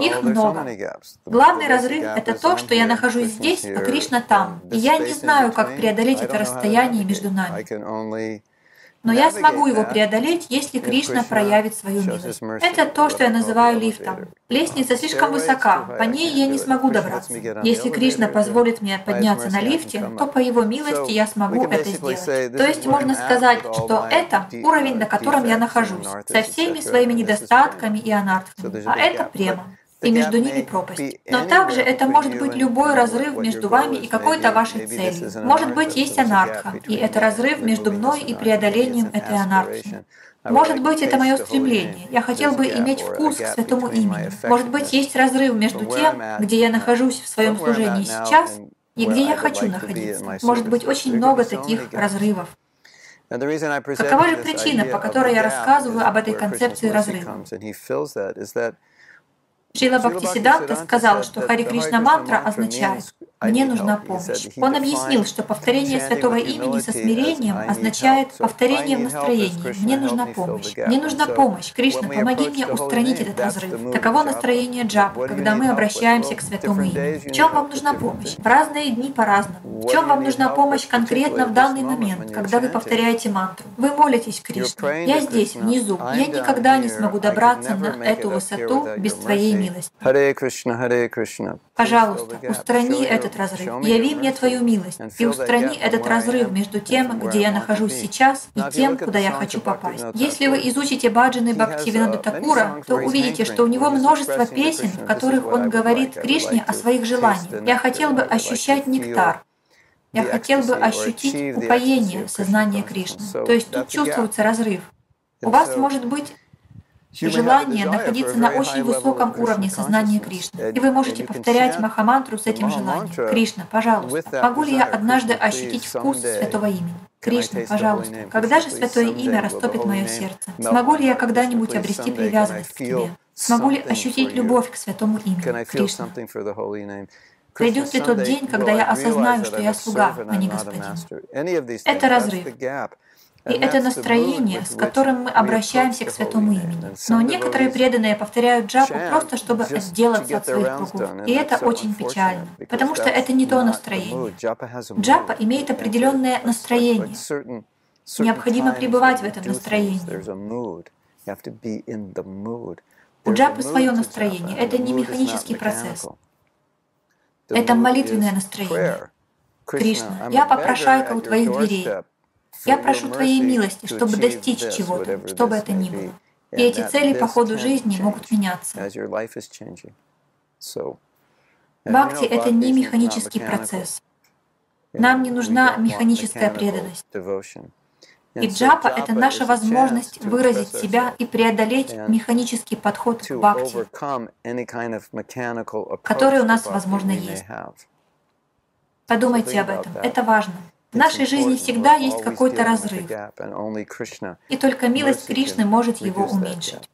Их много. Главный разрыв — это то, что я нахожусь здесь, а Кришна там. И я не знаю, как преодолеть это расстояние между нами. Но я смогу его преодолеть, если Кришна проявит свою милость. Это то, что я называю лифтом. Лестница слишком высока, по ней я не смогу добраться. Если Кришна позволит мне подняться на лифте, то по его милости я смогу это сделать. То есть можно сказать, что это уровень, на котором я нахожусь, со всеми своими недостатками и анартками. А это према и между ними пропасть. Но также это может быть любой разрыв между вами и какой-то вашей целью. Может быть, есть анарха, и это разрыв между мной и преодолением этой анархии. Может быть, это мое стремление. Я хотел бы иметь вкус к святому имени. Может быть, есть разрыв между тем, где я нахожусь в своем служении сейчас, и где я хочу находиться. Может быть, очень много таких разрывов. Какова же причина, по которой я рассказываю об этой концепции разрыва? Шрила Бхактисиданта сказал, что Хари Кришна мантра означает «мне нужна помощь». Он объяснил, что повторение святого имени со смирением означает повторение в настроении «мне нужна помощь». «Мне нужна помощь, Кришна, помоги мне устранить этот разрыв». Таково настроение джапа, когда мы обращаемся к святому имени. В чем вам нужна помощь? В разные дни по-разному. В чем вам нужна помощь конкретно в данный момент, когда вы повторяете мантру? Вы молитесь, Кришна. Я здесь, внизу. Я никогда не смогу добраться на эту высоту без Твоей милости. Харе Кришна, Харе Кришна. Пожалуйста, устрани этот разрыв. Яви мне Твою милость и устрани этот разрыв между тем, где я нахожусь сейчас, и тем, куда я хочу попасть. Если вы изучите Баджаны Бхактивинода Такура, то увидите, что у него множество песен, в которых он говорит Кришне о своих желаниях. Я хотел бы ощущать нектар, я хотел бы ощутить упоение сознания Кришны. То есть тут чувствуется разрыв. У вас может быть желание находиться на очень высоком уровне сознания Кришны. И вы можете повторять Махамантру с этим желанием. Кришна, пожалуйста, могу ли я однажды ощутить вкус святого имени? Кришна, пожалуйста, когда же святое имя растопит мое сердце? Смогу ли я когда-нибудь обрести привязанность к тебе? Смогу ли ощутить любовь к святому имени? Кришна. Придет ли тот день, когда я осознаю, что я слуга, а не господин? Это разрыв. И это настроение, с которым мы обращаемся к святому имени. Но некоторые преданные повторяют джапу просто, чтобы отделаться от своих кругов. И это очень печально, потому что это не то настроение. Джапа имеет определенное настроение. Необходимо пребывать в этом настроении. У джапы свое настроение. Это не механический процесс. Это молитвенное настроение. Кришна, я попрошайка у твоих дверей. Я прошу Твоей милости, чтобы достичь чего-то, что бы это ни было. И эти цели по ходу жизни могут меняться. Бхакти — это не механический процесс. Нам не нужна механическая преданность. И джапа — это наша возможность выразить себя и преодолеть механический подход к бхакти, который у нас, возможно, есть. Подумайте об этом, это важно. В нашей жизни всегда есть какой-то разрыв, и только милость Кришны может его уменьшить.